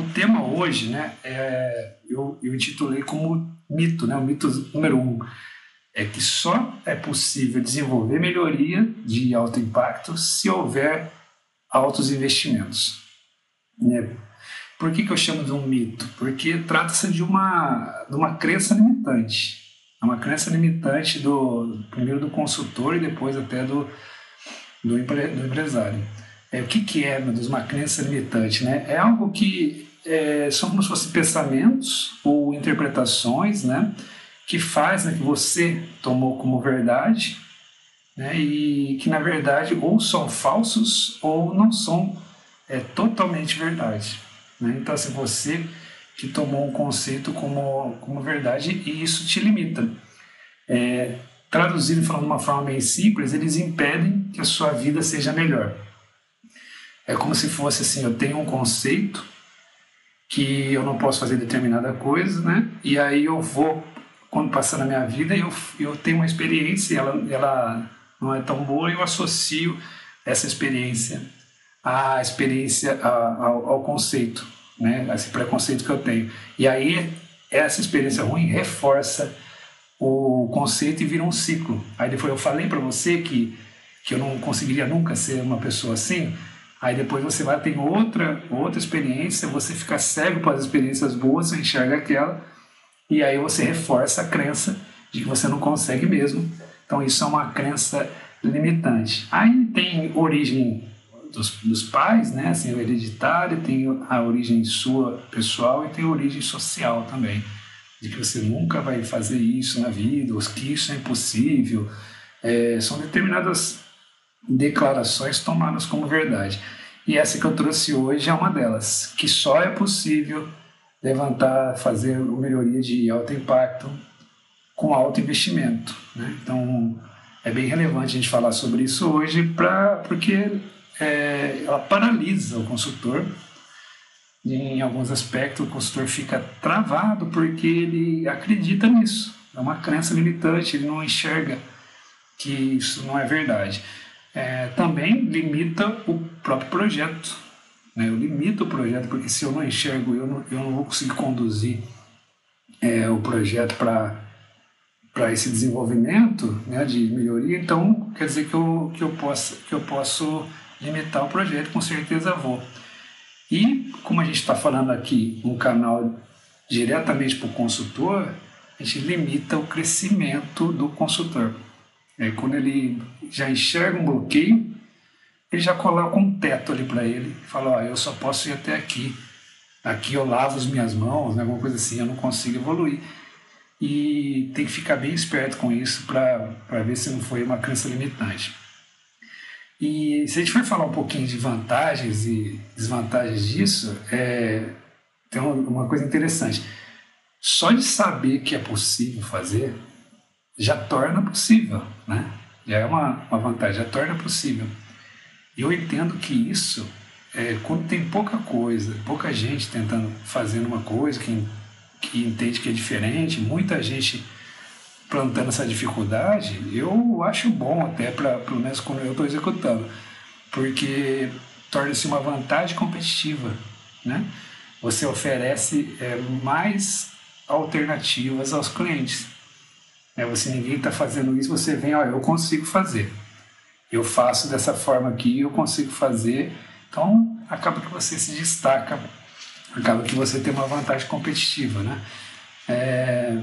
o tema hoje, né, é, eu, eu intitulei como mito, né, o mito número um, é que só é possível desenvolver melhoria de alto impacto se houver altos investimentos. Né? Por que, que eu chamo de um mito? Porque trata-se de uma, de uma crença limitante. É uma crença limitante do primeiro do consultor e depois até do, do, empre, do empresário. É, o que, que é, meu Deus, uma crença limitante? Né? É algo que é, são como se fossem pensamentos ou interpretações né, que fazem que você tomou como verdade né, e que, na verdade, ou são falsos ou não são é, totalmente verdade. Né? Então, assim, você que tomou um conceito como, como verdade e isso te limita. É, traduzindo falando de uma forma bem simples, eles impedem que a sua vida seja melhor. É como se fosse assim, eu tenho um conceito que eu não posso fazer determinada coisa, né? E aí eu vou, quando passar na minha vida, eu, eu tenho uma experiência, ela, ela não é tão boa, eu associo essa experiência à experiência, ao, ao conceito, né? Esse preconceito que eu tenho. E aí essa experiência ruim reforça o conceito e vira um ciclo. Aí depois eu falei para você que que eu não conseguiria nunca ser uma pessoa assim, Aí depois você vai ter outra, outra experiência, você fica cego para as experiências boas, você enxerga aquela, e aí você reforça a crença de que você não consegue mesmo. Então isso é uma crença limitante. Aí tem origem dos, dos pais, né? Assim, o hereditário, tem a origem sua pessoal e tem a origem social também. De que você nunca vai fazer isso na vida, ou que isso é impossível. É, são determinadas declarações tomadas como verdade. E essa que eu trouxe hoje é uma delas, que só é possível levantar, fazer uma melhoria de alto impacto com alto investimento. Né? Então, é bem relevante a gente falar sobre isso hoje, pra, porque é, ela paralisa o consultor. Em alguns aspectos, o consultor fica travado porque ele acredita nisso. É uma crença limitante, ele não enxerga que isso não é verdade é, também limita o próprio projeto. Né? Eu limito o projeto, porque se eu não enxergo, eu não, eu não vou conseguir conduzir é, o projeto para esse desenvolvimento né, de melhoria, então quer dizer que eu, que, eu posso, que eu posso limitar o projeto, com certeza vou. E como a gente está falando aqui um canal diretamente para o consultor, a gente limita o crescimento do consultor. É, quando ele já enxerga um bloqueio, ele já coloca um teto ali para ele, fala, ó, eu só posso ir até aqui. Aqui eu lavo as minhas mãos, né, alguma coisa assim, eu não consigo evoluir. E tem que ficar bem esperto com isso para ver se não foi uma crença limitante. E se a gente for falar um pouquinho de vantagens e desvantagens disso, é, tem uma coisa interessante. Só de saber que é possível fazer, já torna possível, né? Já é uma, uma vantagem, já torna possível. Eu entendo que isso, é, quando tem pouca coisa, pouca gente tentando fazer uma coisa que, que entende que é diferente, muita gente plantando essa dificuldade, eu acho bom até para pelo menos quando eu estou executando, porque torna-se uma vantagem competitiva, né? Você oferece é, mais alternativas aos clientes. É, você ninguém está fazendo isso, você vem, ó, eu consigo fazer. Eu faço dessa forma aqui, eu consigo fazer. Então, acaba que você se destaca, acaba que você tem uma vantagem competitiva, né? É,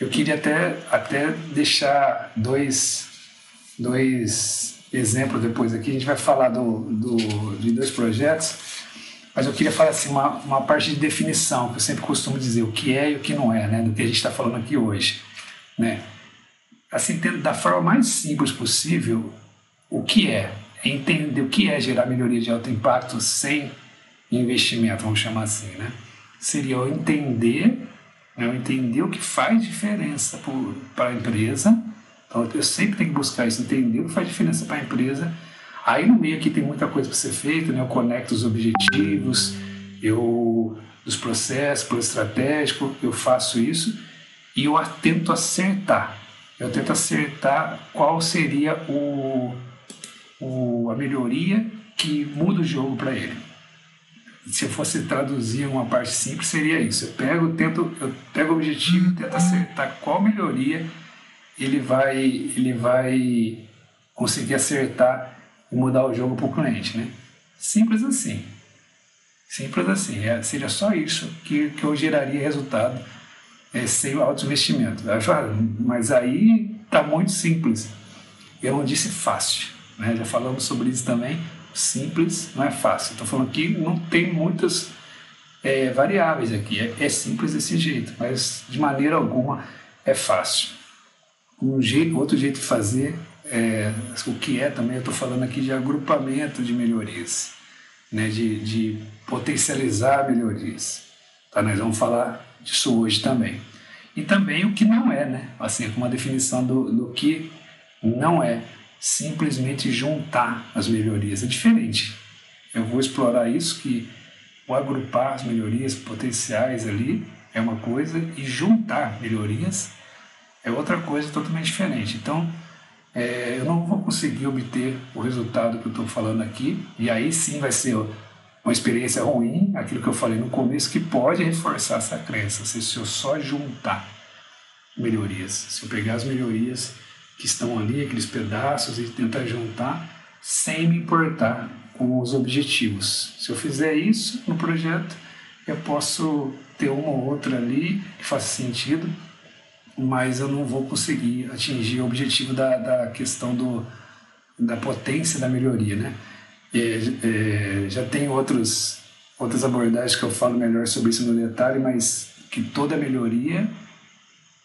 eu queria até, até deixar dois, dois exemplos depois aqui. A gente vai falar do, do, de dois projetos, mas eu queria falar assim, uma, uma parte de definição, que eu sempre costumo dizer o que é e o que não é, né? Do que a gente está falando aqui hoje né? Assim, tendo da forma mais simples possível o que é, entender o que é gerar melhoria de alto impacto sem investimento, vamos chamar assim, né? Seria eu entender, né? eu entender o que faz diferença para a empresa. Então, eu sempre tenho que buscar isso, entender o que faz diferença para a empresa. Aí no meio aqui tem muita coisa para ser feita, né? Eu conecto os objetivos, eu os processos, plano estratégico, eu faço isso e eu tento acertar. Eu tento acertar qual seria o, o a melhoria que muda o jogo para ele. se eu fosse traduzir uma parte simples, seria isso. Eu pego, tento, eu pego o objetivo e tento acertar qual melhoria ele vai, ele vai conseguir acertar e mudar o jogo para o cliente, né? Simples assim. Simples assim. É, seria só isso que, que eu geraria resultado é, sem alto investimento. Mas aí está muito simples. Eu não disse fácil. Né? Já falamos sobre isso também. Simples não é fácil. Estou falando que não tem muitas é, variáveis aqui. É, é, simples desse jeito, mas de maneira alguma é fácil. Um jeito, outro jeito de fazer, é, o que é também, eu estou falando aqui de agrupamento de melhorias, né? de, de potencializar melhorias. Tá? Nós vamos falar disso hoje também. E também o que não é, né? assim, uma definição do, do que não é simplesmente juntar as melhorias. É diferente. Eu vou explorar isso que o agrupar as melhorias potenciais ali é uma coisa e juntar melhorias é outra coisa totalmente diferente. Então, é, eu não vou conseguir obter o resultado que eu estou falando aqui, e aí sim vai ser uma experiência ruim, aquilo que eu falei no começo, que pode reforçar essa crença. Se eu só juntar melhorias, se eu pegar as melhorias que estão ali, aqueles pedaços, e tentar juntar sem me importar com os objetivos. Se eu fizer isso no projeto, eu posso ter uma ou outra ali que faça sentido, mas eu não vou conseguir atingir o objetivo da, da questão do, da potência da melhoria, né? Já tem outros, outras abordagens que eu falo melhor sobre isso no detalhe, mas que toda melhoria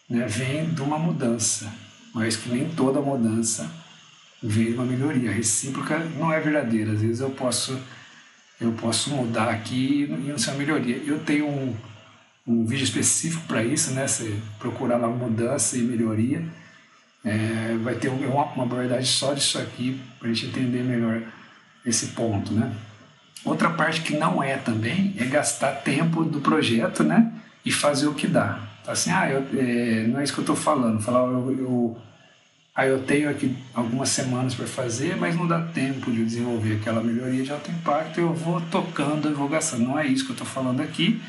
né, vem de uma mudança mas que nem toda mudança vem uma melhoria. A recíproca não é verdadeira. Às vezes eu posso eu posso mudar aqui e não ser uma melhoria. Eu tenho um, um vídeo específico para isso, né? Você procurar lá mudança e melhoria. É, vai ter uma, uma abordagem só disso aqui para a gente entender melhor esse ponto, né? Outra parte que não é também é gastar tempo do projeto, né? E fazer o que dá. Assim, ah, eu, é, não é isso que eu estou falando. Falar, eu, eu, ah, eu tenho aqui algumas semanas para fazer, mas não dá tempo de desenvolver aquela melhoria de alto impacto, eu vou tocando a divulgação. Não é isso que eu estou falando aqui.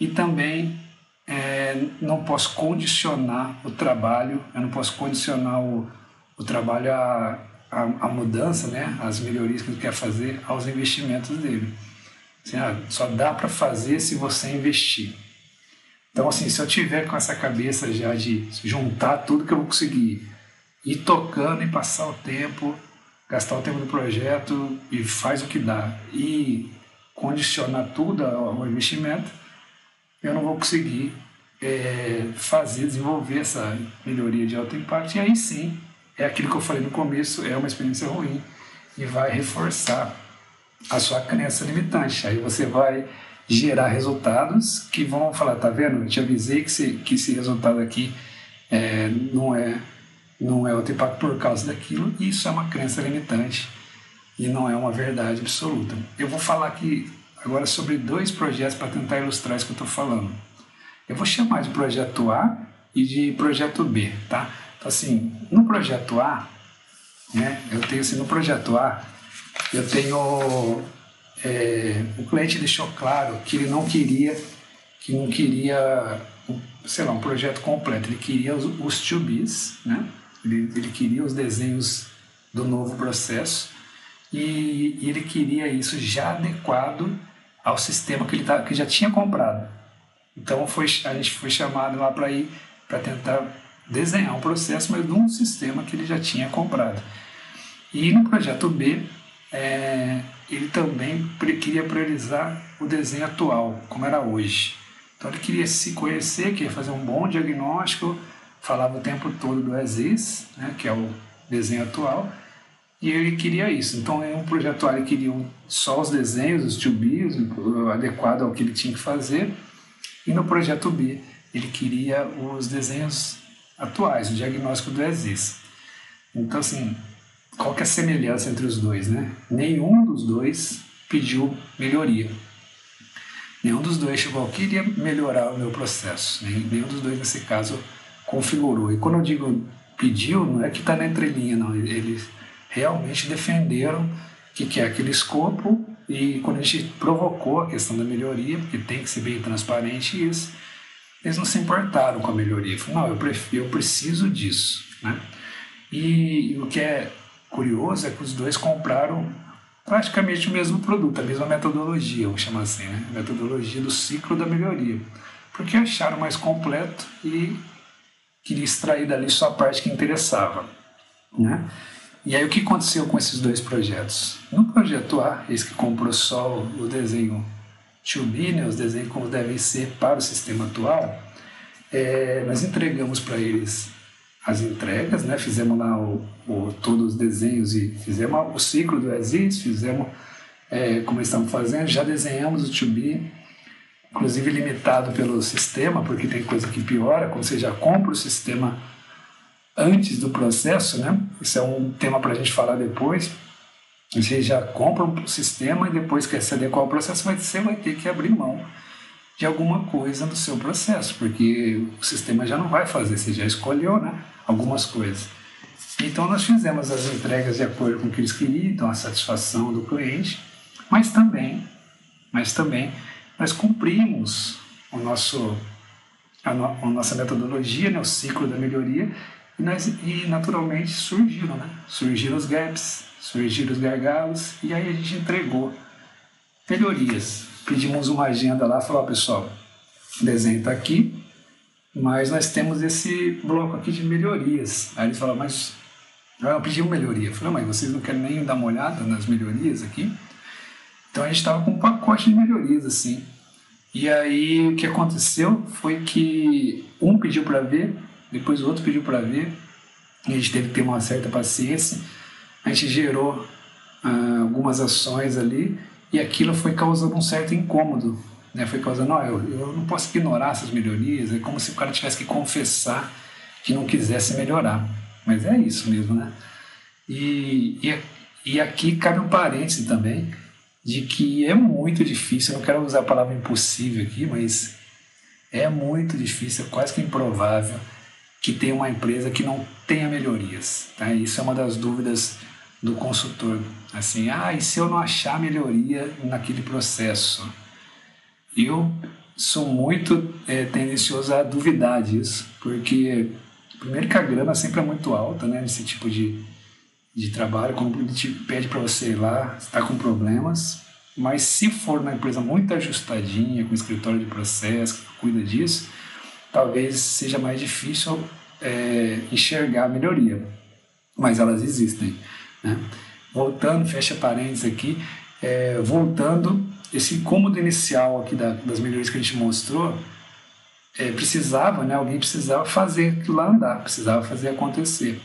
E também é, não posso condicionar o trabalho, eu não posso condicionar o, o trabalho à, à, à mudança, né, às melhorias que ele quer fazer, aos investimentos dele. Assim, ah, só dá para fazer se você investir. Então, assim, se eu tiver com essa cabeça já de juntar tudo que eu vou conseguir, ir tocando e passar o tempo, gastar o tempo do projeto e faz o que dá, e condicionar tudo ao investimento, eu não vou conseguir é, fazer, desenvolver essa melhoria de alto impacto. E aí sim, é aquilo que eu falei no começo, é uma experiência ruim e vai reforçar a sua crença limitante. Aí você vai gerar resultados que vão falar, tá vendo? Eu te avisei que, esse, que esse resultado aqui é, não é não é o impacto por causa daquilo, isso é uma crença limitante e não é uma verdade absoluta. Eu vou falar aqui agora sobre dois projetos para tentar ilustrar isso que eu estou falando. Eu vou chamar de projeto A e de projeto B, tá? Assim, no projeto A, né, eu tenho assim, no projeto A, eu tenho é, o cliente deixou claro que ele não queria que não queria sei lá um projeto completo. Ele queria os, os bs né? Ele, ele queria os desenhos do novo processo e, e ele queria isso já adequado ao sistema que ele tá, que já tinha comprado. Então foi a gente foi chamado lá para ir para tentar desenhar um processo mas de um sistema que ele já tinha comprado e no projeto B é, ele também queria priorizar o desenho atual, como era hoje. Então ele queria se conhecer, queria fazer um bom diagnóstico, falava o tempo todo do ESIS, né, que é o desenho atual, e ele queria isso. Então, em um projeto ele queria só os desenhos, os 2 adequado ao que ele tinha que fazer, e no projeto B, ele queria os desenhos atuais, o diagnóstico do ESIS. Então, assim, qual que é a semelhança entre os dois, né? Nenhum dos dois pediu melhoria. Nenhum dos dois chegou, eu queria melhorar o meu processo. Nenhum dos dois, nesse caso, configurou. E quando eu digo pediu, não é que está na entrelinha, não. Eles realmente defenderam que, que é aquele escopo E quando a gente provocou a questão da melhoria, porque tem que ser bem transparente, eles, eles não se importaram com a melhoria. Falaram, não, eu, prefiro, eu preciso disso. Né? E, e o que é curioso é que os dois compraram praticamente o mesmo produto, a mesma metodologia, vamos chamar assim, né? A metodologia do ciclo da melhoria. Porque acharam mais completo e queria extrair dali só a parte que interessava. Né? E aí o que aconteceu com esses dois projetos? No projeto A, esse que comprou só o desenho né, os desenhos como devem ser para o sistema atual, é, nós entregamos para eles as entregas, né? Fizemos lá o, o, todos os desenhos e fizemos o ciclo do Exist, fizemos é, como estamos fazendo, já desenhamos o to be, inclusive limitado pelo sistema, porque tem coisa que piora, quando você já compra o sistema antes do processo, né? Isso é um tema para a gente falar depois. Você já compra um sistema e depois quer se adequar ao processo, mas você vai ter que abrir mão de alguma coisa no seu processo, porque o sistema já não vai fazer, você já escolheu né, algumas coisas. Então nós fizemos as entregas de acordo com o que eles queriam, então a satisfação do cliente, mas também, mas também nós cumprimos o nosso, a, no, a nossa metodologia, né, o ciclo da melhoria, e, nós, e naturalmente surgiram, né? surgiram os gaps, surgiram os gargalos, e aí a gente entregou melhorias pedimos uma agenda lá, falou, pessoal, o desenho está aqui, mas nós temos esse bloco aqui de melhorias. Aí eles falaram, mas eu pedi uma melhoria. Eu falei, mas vocês não querem nem dar uma olhada nas melhorias aqui? Então a gente estava com um pacote de melhorias assim. E aí o que aconteceu foi que um pediu para ver, depois o outro pediu para ver, e a gente teve que ter uma certa paciência. A gente gerou ah, algumas ações ali e aquilo foi causando um certo incômodo, né? Foi causando, não, eu, eu não posso ignorar essas melhorias, é como se o cara tivesse que confessar que não quisesse melhorar. Mas é isso mesmo, né? E, e, e aqui cabe um parêntese também, de que é muito difícil, eu não quero usar a palavra impossível aqui, mas é muito difícil, é quase que improvável que tenha uma empresa que não tenha melhorias. Tá? Isso é uma das dúvidas do consultor. Assim, ah, e se eu não achar melhoria naquele processo? Eu sou muito é, tendencioso a duvidar disso, porque primeiro que a grana sempre é muito alta, né, nesse tipo de, de trabalho, quando ele te pede para você ir lá, está com problemas, mas se for uma empresa muito ajustadinha, com escritório de processo, que cuida disso, talvez seja mais difícil é, enxergar a melhoria, mas elas existem. Né? Voltando, fecha parênteses aqui, é, voltando, esse incômodo inicial aqui da, das melhorias que a gente mostrou, é, precisava, né, alguém precisava fazer aquilo lá andar, precisava fazer acontecer.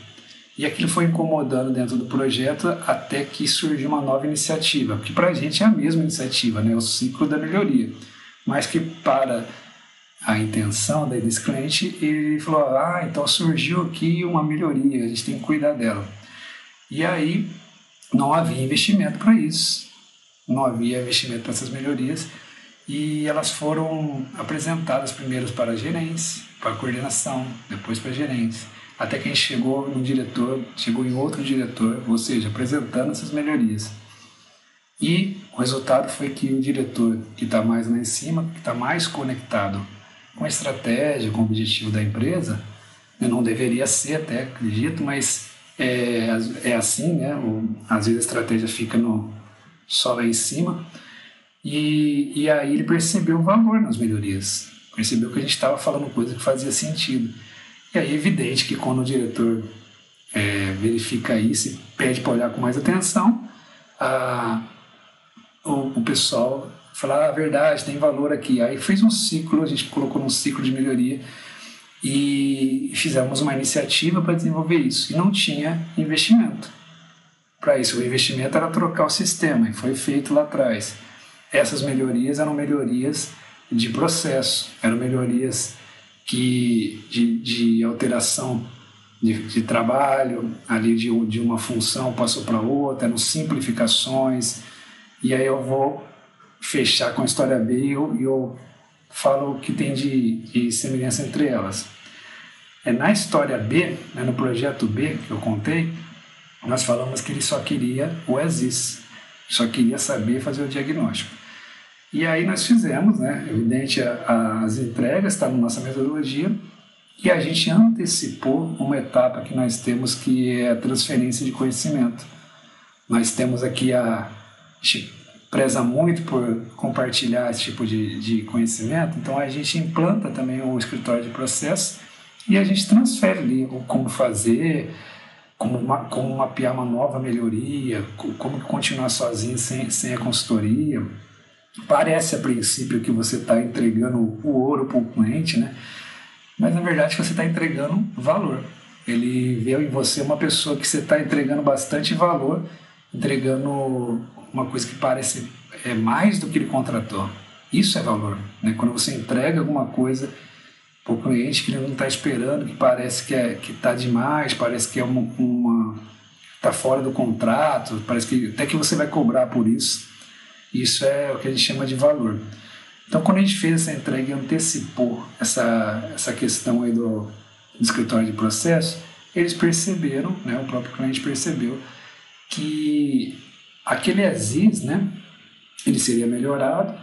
E aquilo foi incomodando dentro do projeto até que surgiu uma nova iniciativa, que para a gente é a mesma iniciativa, né, o ciclo da melhoria, mas que para a intenção desse cliente, ele falou: ah, então surgiu aqui uma melhoria, a gente tem que cuidar dela. E aí não havia investimento para isso, não havia investimento para essas melhorias. E elas foram apresentadas primeiro para gerência, para a coordenação, depois para gerência, até que a gente chegou no diretor, chegou em outro diretor, ou seja, apresentando essas melhorias. E o resultado foi que o diretor que está mais lá em cima, que está mais conectado com a estratégia, com o objetivo da empresa, né, não deveria ser até, acredito, mas é, é assim, né? Às vezes a estratégia fica no, só lá em cima. E, e aí ele percebeu o valor nas melhorias. Percebeu que a gente estava falando coisa que fazia sentido. E aí é evidente que quando o diretor é, verifica isso pede para olhar com mais atenção, a, o, o pessoal fala, ah, verdade, tem valor aqui. Aí fez um ciclo, a gente colocou num ciclo de melhoria e fizemos uma iniciativa para desenvolver isso. E não tinha investimento. Para isso, o investimento era trocar o sistema, e foi feito lá atrás. Essas melhorias eram melhorias de processo, eram melhorias que, de, de alteração de, de, trabalho, ali de, de uma função passou para outra, eram simplificações. E aí eu vou fechar com a história B e eu, eu falo o que tem de, de semelhança entre elas. É, na história B, né, no projeto B que eu contei, nós falamos que ele só queria o ESIS. só queria saber fazer o diagnóstico. E aí nós fizemos, né? Evidente, as entregas está na nossa metodologia e a gente antecipou uma etapa que nós temos que é a transferência de conhecimento. Nós temos aqui a, preza muito por compartilhar esse tipo de, de conhecimento, então a gente implanta também o escritório de processo e a gente transfere ali como fazer, como, uma, como mapear uma nova melhoria, como continuar sozinho sem, sem a consultoria. Parece a princípio que você está entregando o ouro para o cliente, né? mas na verdade você está entregando valor. Ele vê em você uma pessoa que você está entregando bastante valor, entregando uma coisa que parece é mais do que ele contratou. Isso é valor. Né? Quando você entrega alguma coisa para o cliente que ele não está esperando, que parece que é está demais, parece que é uma, uma está fora do contrato, parece que até que você vai cobrar por isso. Isso é o que a gente chama de valor. Então, quando a gente fez essa entrega e antecipou essa, essa questão aí do, do escritório de processo, eles perceberam, né, o próprio cliente percebeu, que aquele Aziz, né, ele seria melhorado,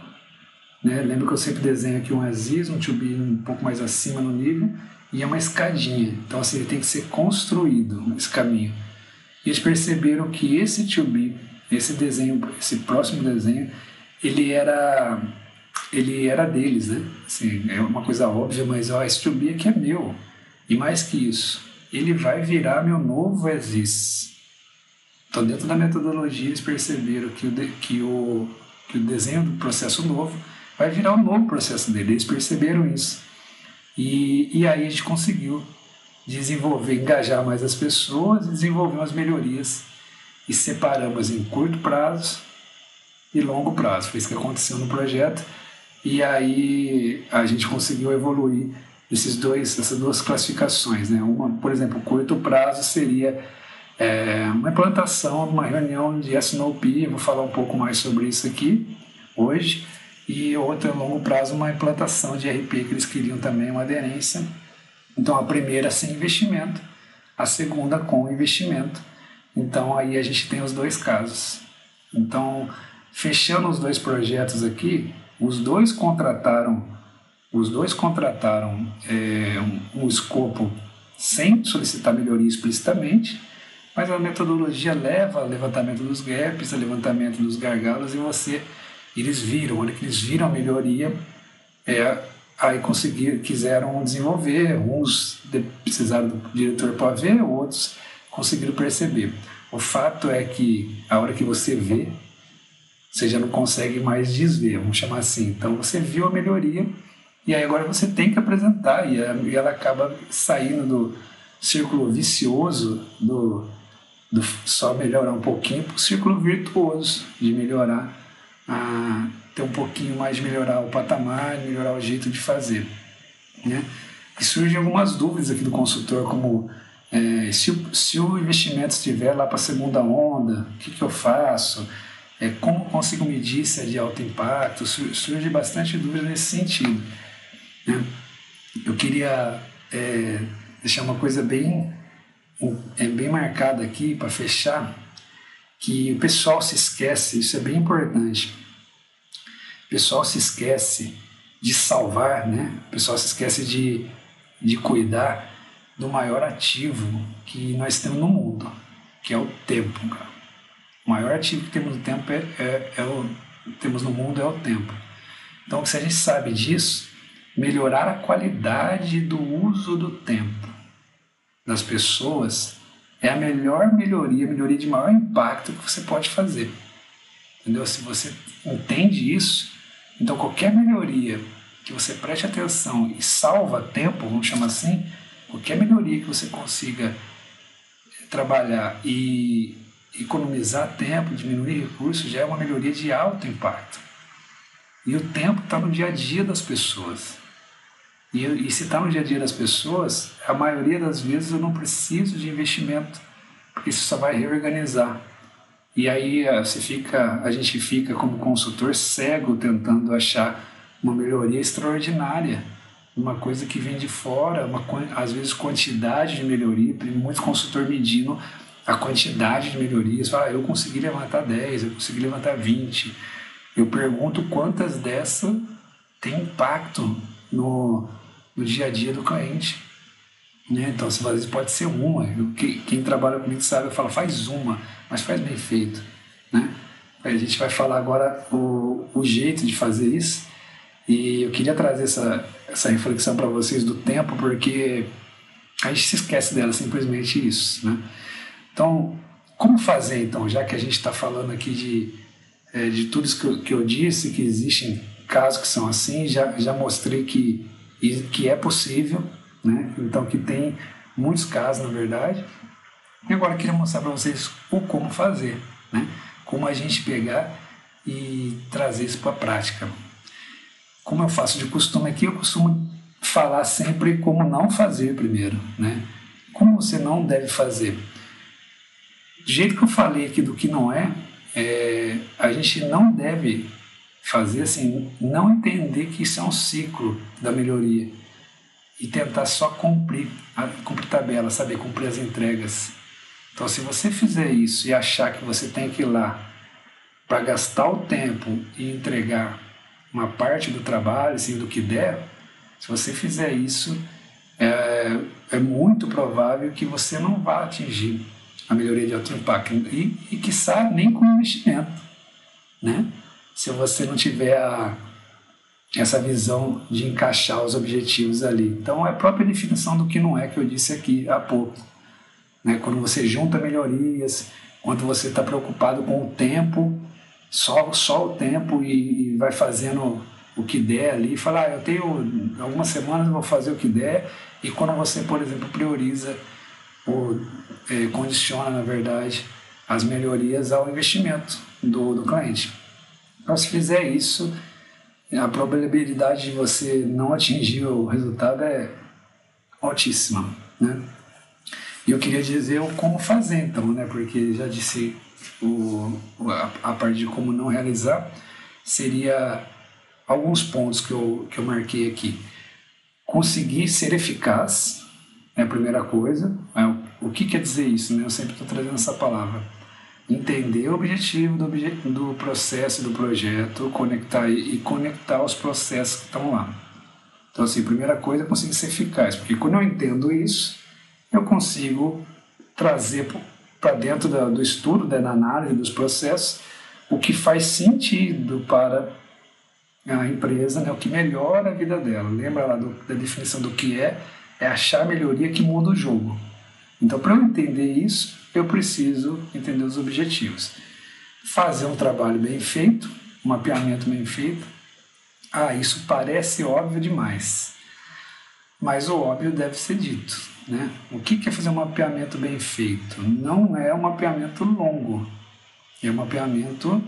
né? Lembra que eu sempre desenho aqui um Aziz, um to be um pouco mais acima no nível e é uma escadinha. Então, assim, ele tem que ser construído, esse caminho. E eles perceberam que esse to be, esse desenho, esse próximo desenho, ele era ele era deles, né? Assim, é uma coisa óbvia, mas ó, esse to be aqui é meu. E mais que isso, ele vai virar meu novo Aziz. Então, dentro da metodologia, eles perceberam que o, que o, que o desenho do processo novo vai virar um novo processo dele. Eles perceberam isso. E, e aí a gente conseguiu desenvolver, engajar mais as pessoas, desenvolver umas melhorias e separamos em curto prazo e longo prazo. Foi isso que aconteceu no projeto. E aí a gente conseguiu evoluir esses dois, essas duas classificações. Né? Uma, por exemplo, curto prazo seria é, uma implantação, uma reunião de SNOP, eu vou falar um pouco mais sobre isso aqui hoje e outra a longo prazo uma implantação de RP que eles queriam também uma aderência. Então a primeira sem investimento, a segunda com investimento. Então aí a gente tem os dois casos. Então fechando os dois projetos aqui, os dois contrataram, os dois contrataram é, um, um escopo sem solicitar melhoria explicitamente, mas a metodologia leva ao levantamento dos gaps, ao levantamento dos gargalos e você eles viram, olha que eles viram a melhoria, é, aí conseguiram, quiseram desenvolver, uns precisaram do diretor para ver, outros conseguiram perceber. O fato é que a hora que você vê, você já não consegue mais desver, vamos chamar assim. Então você viu a melhoria e aí agora você tem que apresentar e ela acaba saindo do círculo vicioso do, do só melhorar um pouquinho para o círculo virtuoso de melhorar a ter um pouquinho mais de melhorar o patamar, melhorar o jeito de fazer. Né? E surgem algumas dúvidas aqui do consultor, como é, se, o, se o investimento estiver lá para a segunda onda, o que, que eu faço? É, como consigo medir se é de alto impacto? Surge bastante dúvida nesse sentido. Né? Eu queria é, deixar uma coisa bem, é, bem marcada aqui para fechar, que o pessoal se esquece, isso é bem importante. O pessoal se esquece de salvar, né? O pessoal se esquece de, de cuidar do maior ativo que nós temos no mundo, que é o tempo. Cara. O maior ativo que temos no tempo é, é, é o temos no mundo é o tempo. Então, se a gente sabe disso, melhorar a qualidade do uso do tempo das pessoas é a melhor melhoria, a melhoria de maior impacto que você pode fazer. Entendeu? Se você entende isso, então qualquer melhoria que você preste atenção e salva tempo, vamos chamar assim, qualquer melhoria que você consiga trabalhar e economizar tempo, diminuir recursos, já é uma melhoria de alto impacto. E o tempo está no dia a dia das pessoas. E, e se está no dia a dia das pessoas, a maioria das vezes eu não preciso de investimento, porque isso só vai reorganizar. E aí eh, você fica, a gente fica como consultor cego tentando achar uma melhoria extraordinária, uma coisa que vem de fora, uma, às vezes quantidade de melhoria, tem muito consultor medindo a quantidade de melhorias. Fala, ah, eu consegui levantar 10, eu consegui levantar 20. Eu pergunto quantas dessas têm impacto no, no dia a dia do cliente. Né? Então, às vezes pode ser uma. Eu, quem, quem, trabalha comigo sabe, eu falo, faz uma, mas faz bem feito. Né? A gente vai falar agora o, o jeito de fazer isso. E eu queria trazer essa, essa reflexão para vocês do tempo, porque a gente se esquece dela, simplesmente isso. Né? Então, como fazer então, já que a gente está falando aqui de, é, de tudo isso que eu, que eu disse, que existem casos que são assim, já, já mostrei que, que é possível, né? então que tem muitos casos na verdade. E agora eu queria mostrar para vocês o como fazer, né? como a gente pegar e trazer isso para a prática. Como eu faço de costume aqui, eu costumo falar sempre como não fazer primeiro, né? Como você não deve fazer. Do jeito que eu falei aqui do que não é, é a gente não deve fazer assim, não entender que isso é um ciclo da melhoria e tentar só cumprir, cumprir tabela, saber cumprir as entregas. Então, se você fizer isso e achar que você tem que ir lá para gastar o tempo e entregar uma parte do trabalho, assim, do que der, se você fizer isso, é, é muito provável que você não vá atingir a melhoria de alto impacto e, e quiçá, nem com investimento, né? Se você não tiver a, essa visão de encaixar os objetivos ali. Então, é a própria definição do que não é que eu disse aqui há pouco. Né? Quando você junta melhorias, quando você está preocupado com o tempo, só, só o tempo e, e vai fazendo o que der ali, falar, ah, eu tenho algumas semanas vou fazer o que der, e quando você, por exemplo, prioriza ou é, condiciona, na verdade, as melhorias ao investimento do, do cliente. Então, se fizer isso, a probabilidade de você não atingir o resultado é altíssima, né? E eu queria dizer o como fazer, então, né? Porque já disse o, a, a parte de como não realizar, seria alguns pontos que eu, que eu marquei aqui. Conseguir ser eficaz é a primeira coisa. É, o que quer dizer isso? Né? Eu sempre estou trazendo essa palavra. Entender o objetivo do, obje do processo do projeto, conectar e conectar os processos que estão lá. Então, assim, a primeira coisa é conseguir ser eficaz, porque quando eu entendo isso, eu consigo trazer para dentro da, do estudo, da análise dos processos, o que faz sentido para a empresa, né, o que melhora a vida dela. Lembra lá do, da definição do que é? É achar melhoria que muda o jogo. Então, para eu entender isso, eu preciso entender os objetivos. Fazer um trabalho bem feito, um mapeamento bem feito. Ah, isso parece óbvio demais. Mas o óbvio deve ser dito. Né? O que é fazer um mapeamento bem feito? Não é um mapeamento longo, é um mapeamento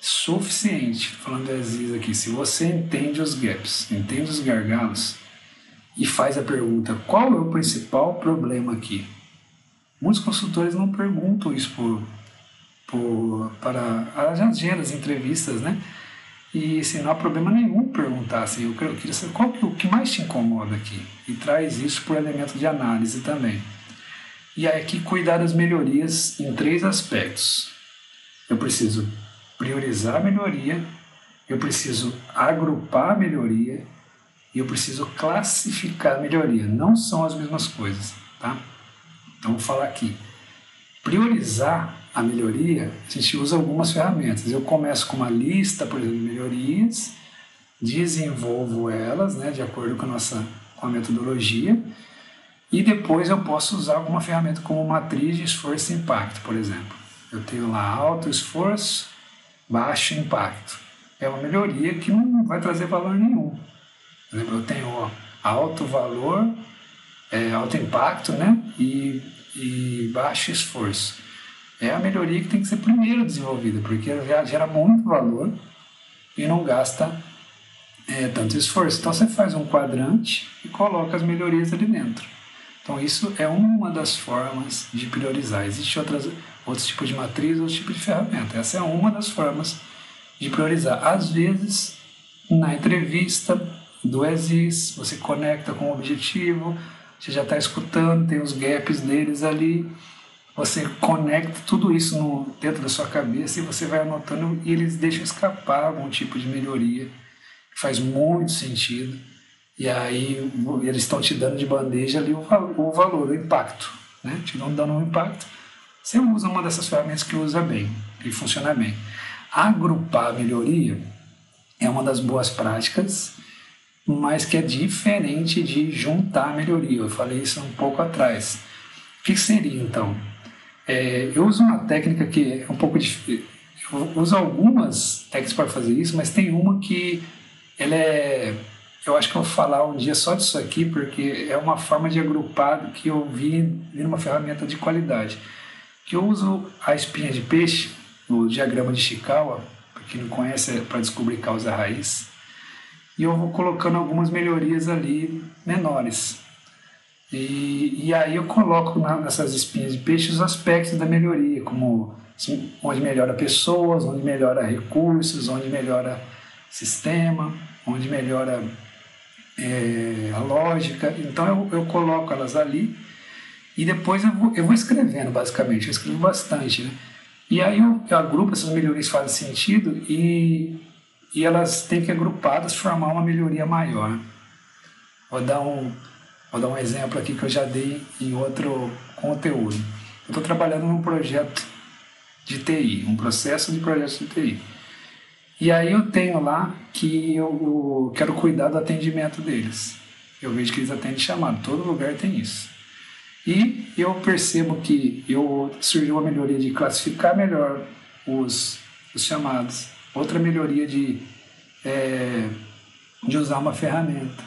suficiente. Falando de Aziz aqui, se você entende os gaps, entende os gargalos e faz a pergunta: qual é o principal problema aqui? Muitos consultores não perguntam isso por, por, para as agendas, entrevistas, né? E assim, não há problema nenhum perguntar assim, eu queria saber qual que, o que mais te incomoda aqui e traz isso por elemento de análise também. E aí aqui cuidar das melhorias em três aspectos. Eu preciso priorizar a melhoria, eu preciso agrupar a melhoria e eu preciso classificar a melhoria. Não são as mesmas coisas, tá? Então vou falar aqui. Priorizar a melhoria, a gente usa algumas ferramentas. Eu começo com uma lista, por exemplo, de melhorias, desenvolvo elas, né, de acordo com a nossa com a metodologia, e depois eu posso usar alguma ferramenta como matriz de esforço e impacto, por exemplo. Eu tenho lá alto esforço, baixo impacto. É uma melhoria que não vai trazer valor nenhum. Eu tenho alto valor, é, alto impacto né? e, e baixo esforço. É a melhoria que tem que ser primeiro desenvolvida, porque ela gera muito valor e não gasta é, tanto esforço. Então você faz um quadrante e coloca as melhorias ali dentro. Então isso é uma das formas de priorizar. Existem outras outros tipos de matriz, outros tipos de ferramenta. Essa é uma das formas de priorizar. Às vezes, na entrevista do ESIS, você conecta com o objetivo, você já está escutando, tem os gaps deles ali, você conecta tudo isso no, dentro da sua cabeça e você vai anotando e eles deixam escapar algum tipo de melhoria faz muito sentido. E aí eles estão te dando de bandeja ali o, o valor, o impacto, né? Te dão dando um impacto. Você usa uma dessas ferramentas que usa bem, que funciona bem. Agrupar a melhoria é uma das boas práticas, mas que é diferente de juntar melhoria. Eu falei isso um pouco atrás. O que seria então? É, eu uso uma técnica que é um pouco difícil. Eu uso algumas técnicas para fazer isso, mas tem uma que ela é. Eu acho que eu vou falar um dia só disso aqui, porque é uma forma de agrupar que eu vi, vi numa ferramenta de qualidade. Que eu uso a espinha de peixe, o diagrama de Chikawa, para quem não conhece, é para descobrir causa raiz. E eu vou colocando algumas melhorias ali menores. E, e aí eu coloco nessas espinhas de peixe os aspectos da melhoria, como assim, onde melhora pessoas, onde melhora recursos, onde melhora sistema, onde melhora é, a lógica. Então eu, eu coloco elas ali e depois eu vou, eu vou escrevendo, basicamente. Eu escrevo bastante, né? E aí eu, eu agrupo essas melhorias fazem sentido e, e elas têm que agrupadas formar uma melhoria maior. Vou dar um Vou dar um exemplo aqui que eu já dei em outro conteúdo. Eu estou trabalhando num projeto de TI, um processo de projeto de TI. E aí eu tenho lá que eu quero cuidar do atendimento deles. Eu vejo que eles atendem chamado, todo lugar tem isso. E eu percebo que eu surgiu uma melhoria de classificar melhor os, os chamados, outra melhoria de, é, de usar uma ferramenta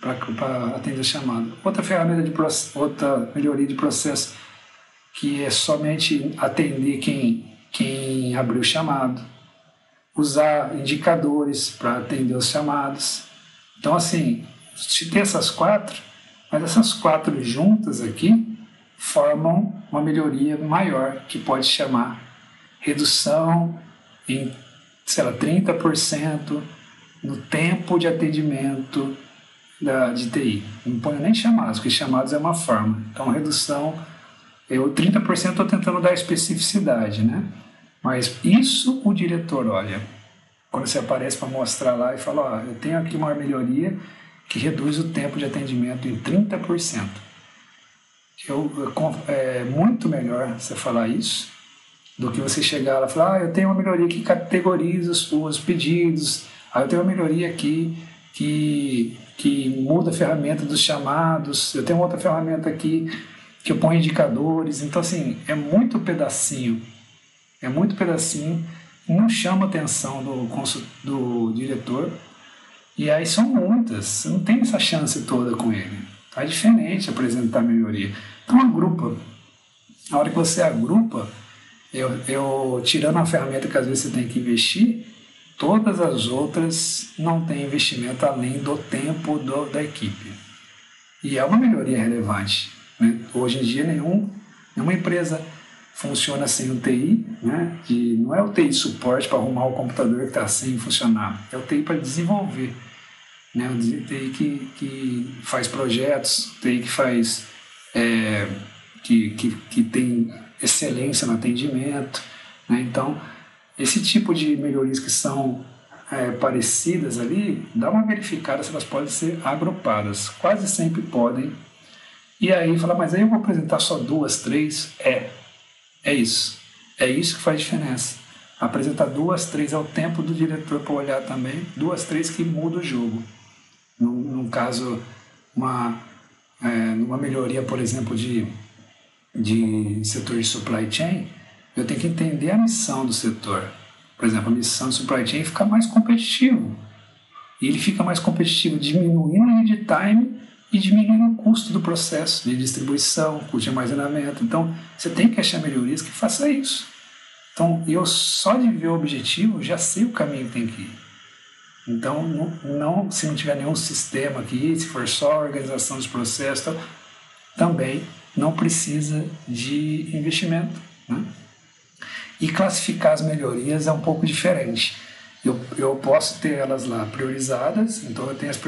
para atender o chamado. Outra ferramenta de outra melhoria de processo que é somente atender quem, quem abriu o chamado, usar indicadores para atender os chamados. Então, assim, se tem essas quatro, mas essas quatro juntas aqui formam uma melhoria maior que pode chamar redução em, sei lá, 30% no tempo de atendimento da, de TI. Não ponho nem chamados, porque chamados é uma forma. Então, redução, eu 30% estou tentando dar especificidade, né? Mas isso o diretor olha. Quando você aparece para mostrar lá e fala, ó, eu tenho aqui uma melhoria que reduz o tempo de atendimento em 30%. Eu, é muito melhor você falar isso do que você chegar lá e falar, ah, eu tenho uma melhoria que categoriza os, os pedidos, ah, eu tenho uma melhoria aqui que que muda a ferramenta dos chamados. Eu tenho outra ferramenta aqui que eu ponho indicadores. Então, assim, é muito pedacinho. É muito pedacinho. Não chama atenção do, do diretor. E aí são muitas. Você não tem essa chance toda com ele. Tá diferente apresentar melhoria. Então, agrupa. A hora que você agrupa, eu, eu tirando a ferramenta que às vezes você tem que investir, Todas as outras não têm investimento além do tempo do, da equipe. E é uma melhoria relevante. Né? Hoje em dia, nenhum, nenhuma empresa funciona sem o TI, né? De, não é o TI suporte para arrumar o computador que está sem funcionar, é o TI para desenvolver. Né? O TI que, que faz projetos, o TI que faz. É, que, que, que tem excelência no atendimento. Né? Então, esse tipo de melhorias que são é, parecidas ali, dá uma verificada se elas podem ser agrupadas. Quase sempre podem. E aí fala, mas aí eu vou apresentar só duas, três? É, é isso. É isso que faz diferença. Apresentar duas, três é o tempo do diretor para olhar também. Duas, três que muda o jogo. Num, num caso, uma, é, numa melhoria, por exemplo, de, de setor de supply chain, eu tenho que entender a missão do setor. Por exemplo, a missão do supply chain é ficar mais competitivo. E ele fica mais competitivo diminuindo o lead time e diminuindo o custo do processo de distribuição, custo de armazenamento. Então, você tem que achar melhorias que faça isso. Então, eu só de ver o objetivo já sei o caminho que tem que ir. Então, não, não se não tiver nenhum sistema aqui, se for só a organização dos processos, também não precisa de investimento. Né? E classificar as melhorias é um pouco diferente. Eu, eu posso ter elas lá priorizadas, então eu tenho as,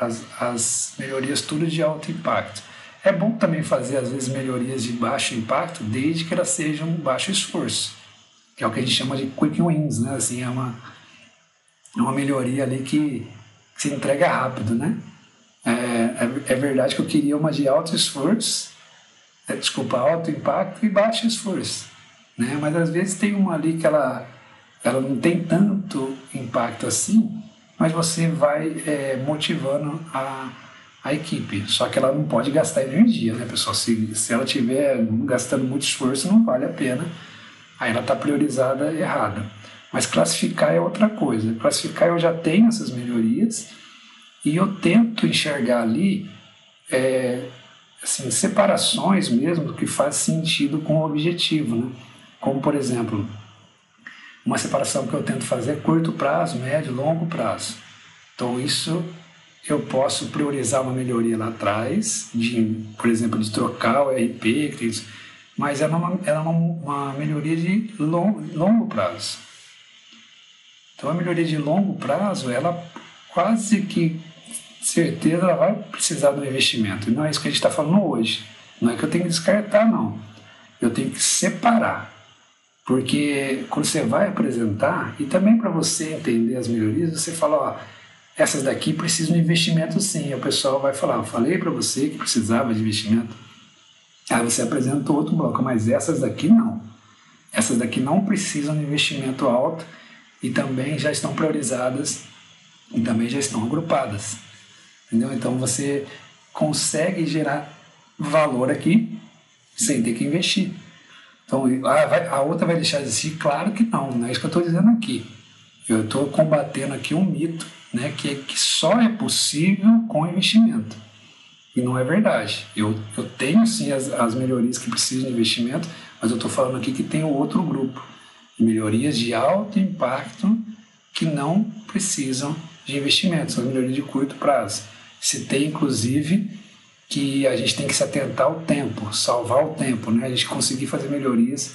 as, as melhorias tudo de alto impacto. É bom também fazer, às vezes, melhorias de baixo impacto, desde que elas sejam baixo esforço, que é o que a gente chama de quick wins, né? Assim, é uma, é uma melhoria ali que, que se entrega rápido, né? É, é, é, verdade que eu queria uma de alto esforço, desculpa, alto impacto e baixo esforço, né? Mas às vezes tem uma ali que ela, ela não tem tanto impacto assim, mas você vai é, motivando a, a equipe. Só que ela não pode gastar energia, né, pessoal? Se, se ela estiver gastando muito esforço, não vale a pena. Aí ela está priorizada errada. Mas classificar é outra coisa. Classificar eu já tenho essas melhorias e eu tento enxergar ali é, assim, separações mesmo que faz sentido com o objetivo. Né? Como, por exemplo, uma separação que eu tento fazer é curto prazo, médio, longo prazo. Então isso eu posso priorizar uma melhoria lá atrás, de, por exemplo, de trocar o RP, mas ela é uma, ela é uma, melhoria de long, longo prazo. Então a melhoria de longo prazo, ela quase que certeza ela vai precisar do investimento. E não é isso que a gente está falando hoje. Não é que eu tenho que descartar, não. Eu tenho que separar. Porque quando você vai apresentar, e também para você entender as melhorias, você fala, ó, essas daqui precisam de investimento sim. E o pessoal vai falar, eu falei para você que precisava de investimento. Aí você apresenta outro bloco, mas essas daqui não. Essas daqui não precisam de investimento alto e também já estão priorizadas e também já estão agrupadas. Entendeu? Então você consegue gerar valor aqui sem ter que investir. Então, a, a outra vai deixar de existir? Claro que não, não é isso que eu estou dizendo aqui. Eu estou combatendo aqui um mito, né, que, é, que só é possível com investimento. E não é verdade. Eu, eu tenho sim as, as melhorias que precisam de investimento, mas eu estou falando aqui que tem outro grupo. Melhorias de alto impacto que não precisam de investimento, são melhorias de curto prazo. Tem, inclusive, que a gente tem que se atentar ao tempo, salvar o tempo, né? A gente conseguir fazer melhorias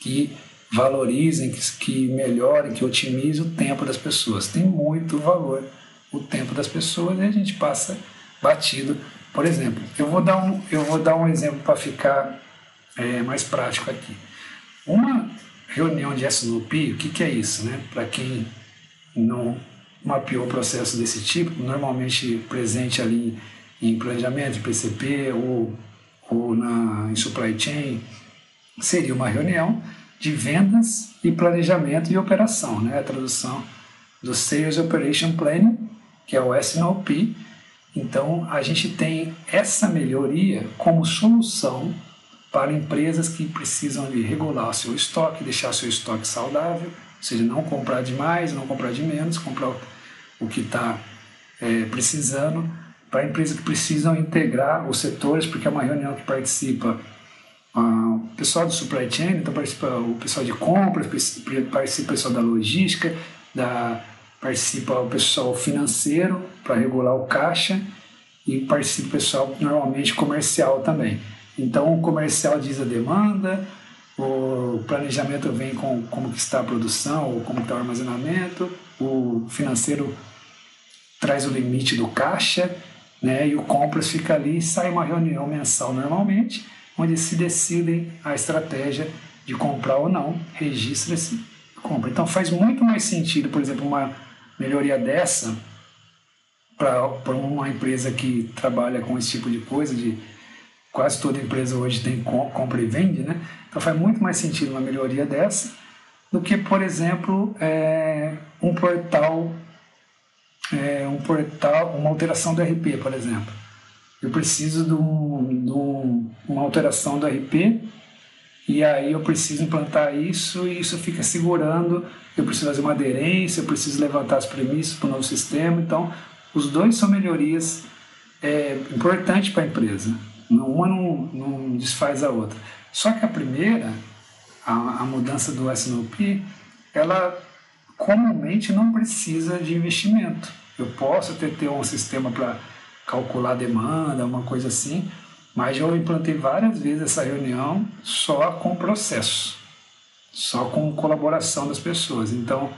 que valorizem, que, que melhorem, que otimizem o tempo das pessoas. Tem muito valor o tempo das pessoas e a gente passa batido. Por exemplo, eu vou dar um, eu vou dar um exemplo para ficar é, mais prático aqui. Uma reunião de SNOP, o que, que é isso? Né? Para quem não mapeou um processo desse tipo, normalmente presente ali em planejamento PCP ou, ou na, em supply chain, seria uma reunião de vendas e planejamento e operação, né? a tradução do Sales Operation Planning, que é o SNOP. Então, a gente tem essa melhoria como solução para empresas que precisam de regular seu estoque, deixar seu estoque saudável, ou seja, não comprar demais, não comprar de menos, comprar o que está é, precisando, para empresas que precisam integrar os setores, porque é uma reunião que participa uh, o pessoal do supply chain, então participa o pessoal de compras, participa o pessoal da logística, da, participa o pessoal financeiro para regular o caixa e participa o pessoal normalmente comercial também. Então o comercial diz a demanda, o planejamento vem com como que está a produção ou como está o armazenamento, o financeiro traz o limite do caixa né? E o compras fica ali e sai uma reunião mensal normalmente, onde se decidem a estratégia de comprar ou não, registra-se compra. Então faz muito mais sentido, por exemplo, uma melhoria dessa para uma empresa que trabalha com esse tipo de coisa, de quase toda empresa hoje tem compra e vende, né? Então faz muito mais sentido uma melhoria dessa do que, por exemplo, é, um portal é, um portal, uma alteração do RP, por exemplo. Eu preciso de, um, um, uma alteração do RP e aí eu preciso implantar isso e isso fica segurando. Eu preciso fazer uma aderência, eu preciso levantar as premissas para o novo sistema. Então, os dois são melhorias é, importantes para a empresa. Uma não, não desfaz a outra. Só que a primeira, a, a mudança do SNOP, ela comumente não precisa de investimento. Eu posso até ter um sistema para calcular demanda, uma coisa assim, mas eu implantei várias vezes essa reunião só com processo, só com colaboração das pessoas. Então,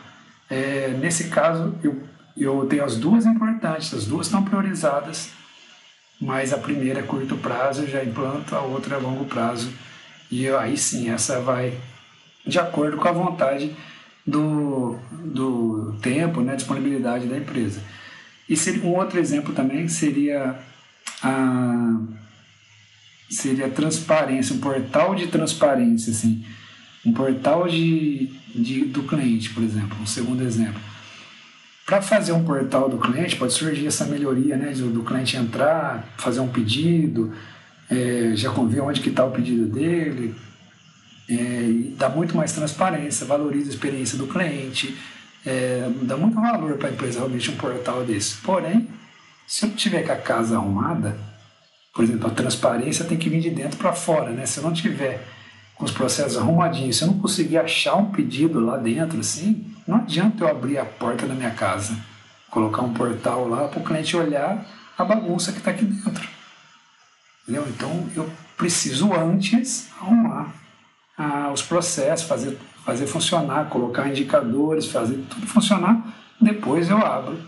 é, nesse caso, eu, eu tenho as duas importantes, as duas estão priorizadas, mas a primeira é curto prazo, já implanto, a outra é longo prazo. E aí sim, essa vai de acordo com a vontade do, do tempo, né, disponibilidade da empresa. E seria, um outro exemplo também seria a seria transparência, um portal de transparência, assim, um portal de, de, do cliente, por exemplo, um segundo exemplo. Para fazer um portal do cliente, pode surgir essa melhoria, né, do, do cliente entrar, fazer um pedido, é, já convir onde que está o pedido dele, é, dá muito mais transparência, valoriza a experiência do cliente, é, dá muito valor para a empresa realmente um portal desse. Porém, se eu tiver com a casa arrumada, por exemplo, a transparência tem que vir de dentro para fora, né? Se eu não tiver com os processos arrumadinhos, se eu não conseguir achar um pedido lá dentro, assim, não adianta eu abrir a porta da minha casa, colocar um portal lá para o cliente olhar a bagunça que está aqui dentro. Entendeu? Então eu preciso antes arrumar ah, os processos, fazer, fazer funcionar, colocar indicadores, fazer tudo funcionar. Depois eu abro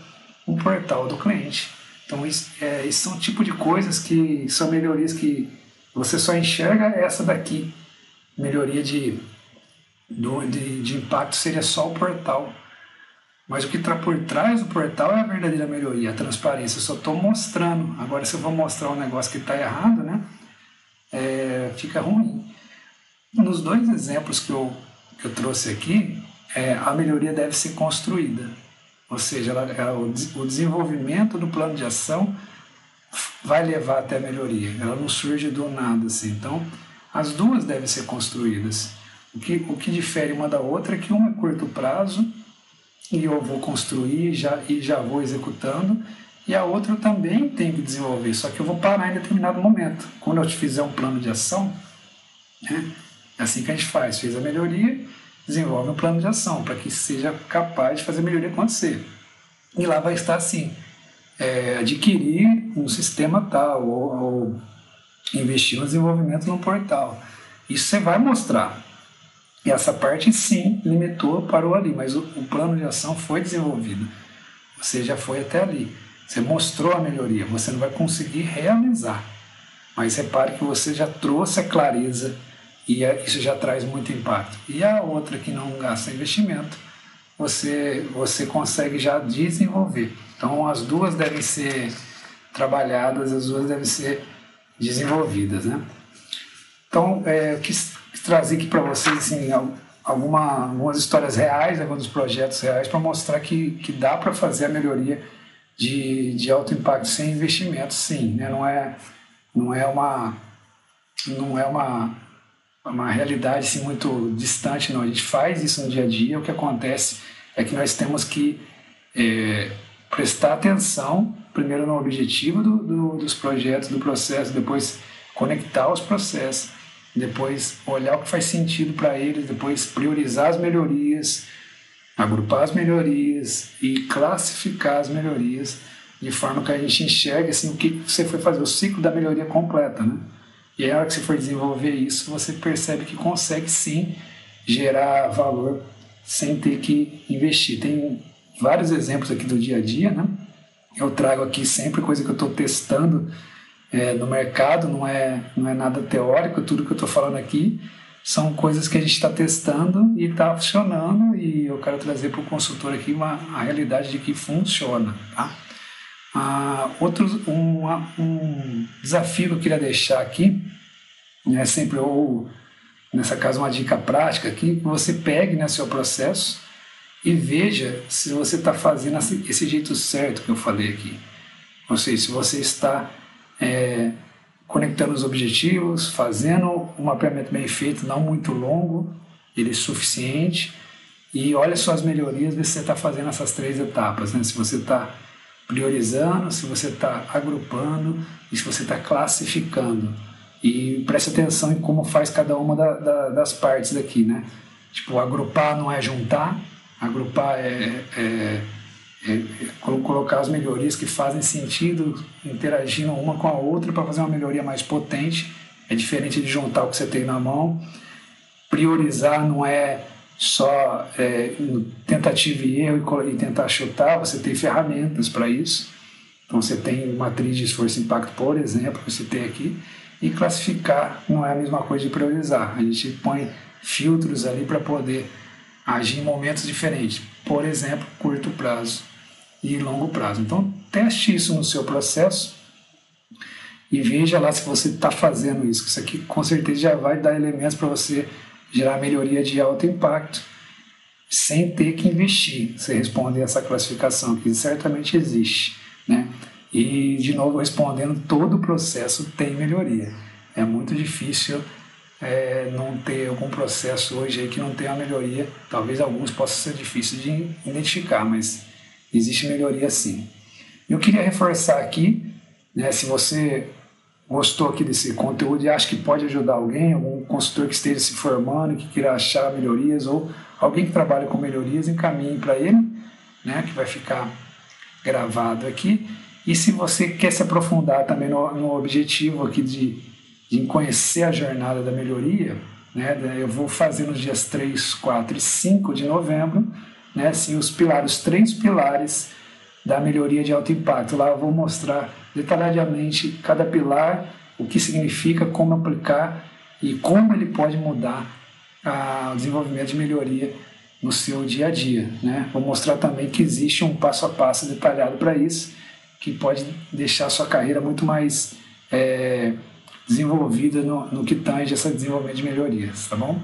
o portal do cliente. Então, isso, é, isso são tipo de coisas que são melhorias que você só enxerga essa daqui. Melhoria de, do, de, de impacto seria só o portal. Mas o que está por trás do portal é a verdadeira melhoria, a transparência. Eu só estou mostrando. Agora, se eu vou mostrar um negócio que está errado, né, é, fica ruim. Nos dois exemplos que eu, que eu trouxe aqui, é, a melhoria deve ser construída. Ou seja, ela, ela, o, o desenvolvimento do plano de ação vai levar até a melhoria. Ela não surge do nada. Assim. Então, as duas devem ser construídas. O que, o que difere uma da outra é que uma é curto prazo e eu vou construir já, e já vou executando, e a outra eu também tenho que desenvolver, só que eu vou parar em determinado momento. Quando eu te fizer um plano de ação, né, é assim que a gente faz. Fez a melhoria, desenvolve um plano de ação para que seja capaz de fazer a melhoria acontecer. E lá vai estar assim: é, adquirir um sistema tal ou, ou investir no desenvolvimento de um portal. Isso você vai mostrar. E essa parte sim limitou, parou ali, mas o, o plano de ação foi desenvolvido. Você já foi até ali. Você mostrou a melhoria, você não vai conseguir realizar. Mas repare que você já trouxe a clareza e isso já traz muito impacto. E a outra que não gasta investimento, você, você consegue já desenvolver. Então as duas devem ser trabalhadas, as duas devem ser desenvolvidas. Né? Então, é, eu quis trazer aqui para vocês assim, alguma, algumas histórias reais, alguns projetos reais, para mostrar que, que dá para fazer a melhoria de, de alto impacto sem investimento, sim. Né? Não, é, não é uma. Não é uma uma realidade assim, muito distante, não. A gente faz isso no dia a dia. O que acontece é que nós temos que é, prestar atenção, primeiro no objetivo do, do, dos projetos, do processo, depois conectar os processos, depois olhar o que faz sentido para eles, depois priorizar as melhorias, agrupar as melhorias e classificar as melhorias de forma que a gente enxergue assim, o que você foi fazer, o ciclo da melhoria completa, né? E aí, a hora que você for desenvolver isso, você percebe que consegue sim gerar valor sem ter que investir. Tem vários exemplos aqui do dia a dia, né? Eu trago aqui sempre coisa que eu estou testando é, no mercado, não é, não é nada teórico, tudo que eu estou falando aqui são coisas que a gente está testando e está funcionando e eu quero trazer para o consultor aqui uma, a realidade de que funciona, tá? Ah, outro, um, um desafio que eu queria deixar aqui, é sempre, ou nessa casa uma dica prática aqui, que você pegue né, seu processo e veja se você está fazendo esse jeito certo que eu falei aqui. Ou seja, se você está é, conectando os objetivos, fazendo um mapeamento bem feito, não muito longo, ele é suficiente, e olha suas melhorias, ver se você está fazendo essas três etapas, né? se você está priorizando, se você está agrupando e se você está classificando. E preste atenção em como faz cada uma da, da, das partes daqui, né? Tipo, agrupar não é juntar, agrupar é, é colocar as melhorias que fazem sentido interagindo uma com a outra para fazer uma melhoria mais potente. É diferente de juntar o que você tem na mão. Priorizar não é só é, tentativa e erro e, tentar chutar, você tem ferramentas para isso. Então você tem matriz de esforço e impacto, por exemplo, que você tem aqui, e classificar não é a mesma coisa de priorizar. A gente põe filtros ali para poder agir em momentos diferentes. Por exemplo, curto prazo e longo prazo. Então teste isso no seu processo e veja lá se você está fazendo isso. Isso aqui com certeza já vai dar elementos para você gerar melhoria de alto impacto sem ter que investir. Você responder essa classificação que certamente existe, né? E de novo respondendo, todo o processo tem melhoria. É muito difícil é, não ter algum processo hoje aí que não tenha melhoria. Talvez alguns possam ser difíceis de identificar, mas existe melhoria sim. Eu queria reforçar aqui, né, se você gostou aqui desse conteúdo e acha que pode ajudar alguém, algum consultor que esteja se formando, que queira achar melhorias, ou alguém que trabalha com melhorias, encaminhe para ele, né, que vai ficar gravado aqui. E se você quer se aprofundar também no, no objetivo aqui de, de conhecer a jornada da melhoria, né, eu vou fazer nos dias 3, 4 e 5 de novembro, né, assim, os pilares, os três pilares da melhoria de alto impacto. Lá eu vou mostrar detalhadamente cada pilar, o que significa, como aplicar e como ele pode mudar a, o desenvolvimento de melhoria no seu dia a dia. Né? Vou mostrar também que existe um passo a passo detalhado para isso, que pode deixar a sua carreira muito mais é, desenvolvida no, no que tange esse desenvolvimento de melhorias, tá bom?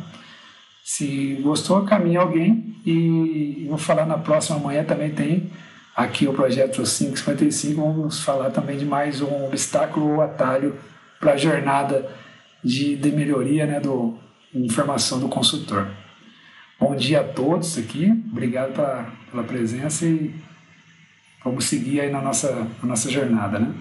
Se gostou, caminhe alguém e vou falar na próxima manhã também tem aqui o projeto 555, vamos falar também de mais um obstáculo ou atalho para a jornada de, de melhoria né, do informação do consultor. Bom dia a todos aqui, obrigado pela, pela presença e vamos seguir aí na nossa, na nossa jornada, né?